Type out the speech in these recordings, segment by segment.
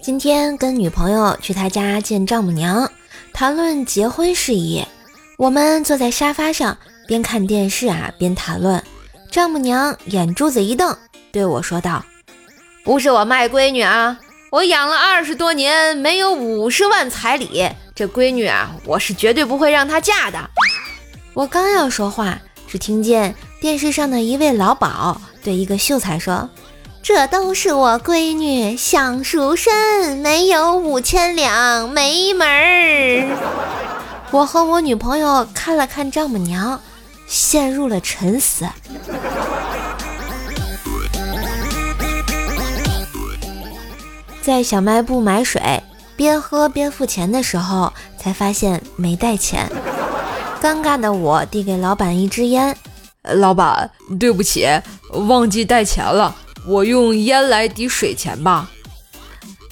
今天跟女朋友去他家见丈母娘，谈论结婚事宜。我们坐在沙发上，边看电视啊边谈论。丈母娘眼珠子一瞪，对我说道：“不是我卖闺女啊，我养了二十多年，没有五十万彩礼，这闺女啊，我是绝对不会让她嫁的。”我刚要说话，只听见电视上的一位老鸨对一个秀才说。这都是我闺女想赎身，没有五千两没门儿。我和我女朋友看了看丈母娘，陷入了沉思。在小卖部买水，边喝边付钱的时候，才发现没带钱。尴尬的我递给老板一支烟，老板，对不起，忘记带钱了。我用烟来抵水钱吧。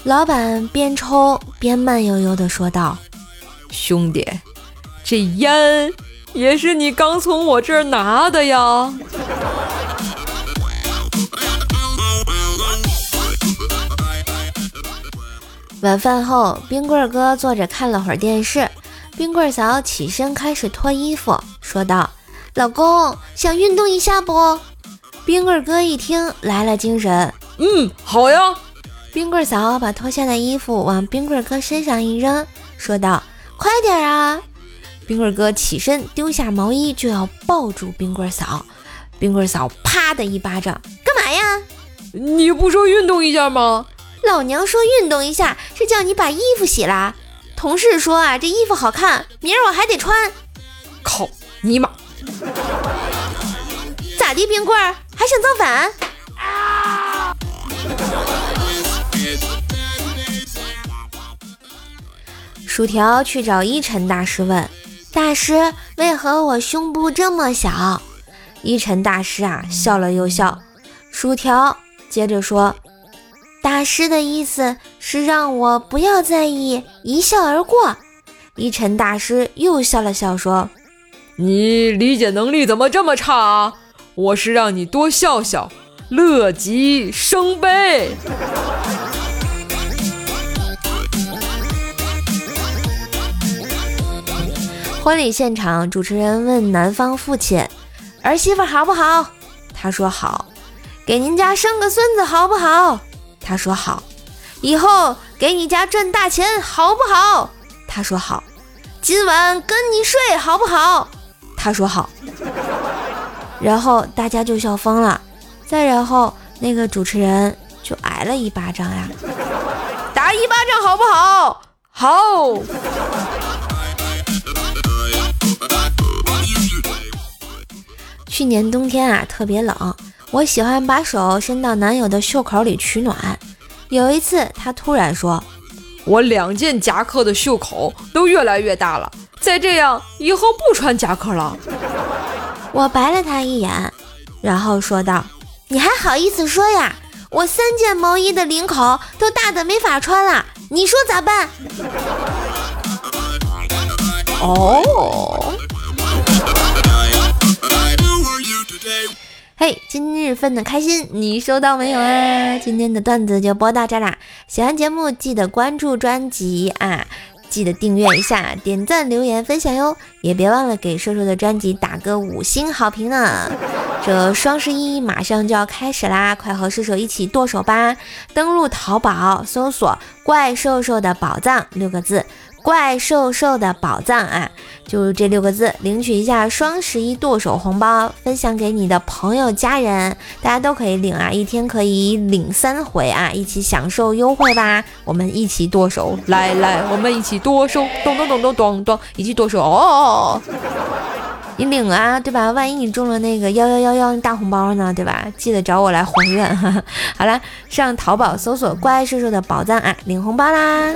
老板边抽边慢悠悠地说道：“兄弟，这烟也是你刚从我这儿拿的呀。”晚饭后，冰棍哥坐着看了会儿电视，冰棍嫂起身开始脱衣服，说道：“老公，想运动一下不？”冰棍哥一听来了精神，嗯，好呀。冰棍嫂把脱下的衣服往冰棍哥身上一扔，说道：“快点啊！”冰棍哥起身丢下毛衣就要抱住冰棍嫂，冰棍嫂啪的一巴掌，干嘛呀？你不说运动一下吗？老娘说运动一下是叫你把衣服洗了。同事说啊，这衣服好看，明儿我还得穿。靠尼玛！咋地，冰棍儿还想造反？薯条去找一晨大师问：“大师，为何我胸部这么小？”一晨大师啊笑了又笑。薯条接着说：“大师的意思是让我不要在意，一笑而过。”一晨大师又笑了笑说：“你理解能力怎么这么差啊？”我是让你多笑笑，乐极生悲。婚礼现场，主持人问男方父亲：“儿媳妇好不好？”他说：“好。”“给您家生个孙子好不好？”他说：“好。”“以后给你家赚大钱好不好？”他说：“好。”“今晚跟你睡好不好？”他说：“好。”然后大家就笑疯了，再然后那个主持人就挨了一巴掌呀，打一巴掌好不好？好。去年冬天啊特别冷，我喜欢把手伸到男友的袖口里取暖。有一次他突然说：“我两件夹克的袖口都越来越大了，再这样以后不穿夹克了。”我白了他一眼，然后说道：“你还好意思说呀？我三件毛衣的领口都大的没法穿了，你说咋办？”哦，嘿，今日份的开心你收到没有啊？今天的段子就播到这啦，喜欢节目记得关注专辑啊。记得订阅一下，点赞、留言、分享哟！也别忘了给瘦瘦的专辑打个五星好评呢。这双十一马上就要开始啦，快和瘦瘦一起剁手吧！登录淘宝，搜索“怪兽兽的宝藏”六个字。怪兽兽的宝藏啊，就这六个字，领取一下双十一剁手红包，分享给你的朋友家人，大家都可以领啊，一天可以领三回啊，一起享受优惠吧，我们一起剁手，来来，我们一起剁手，咚咚咚咚咚咚，一起剁手哦！你领啊，对吧？万一你中了那个幺幺幺幺大红包呢，对吧？记得找我来还愿。好了，上淘宝搜索“怪兽兽的宝藏”啊，领红包啦！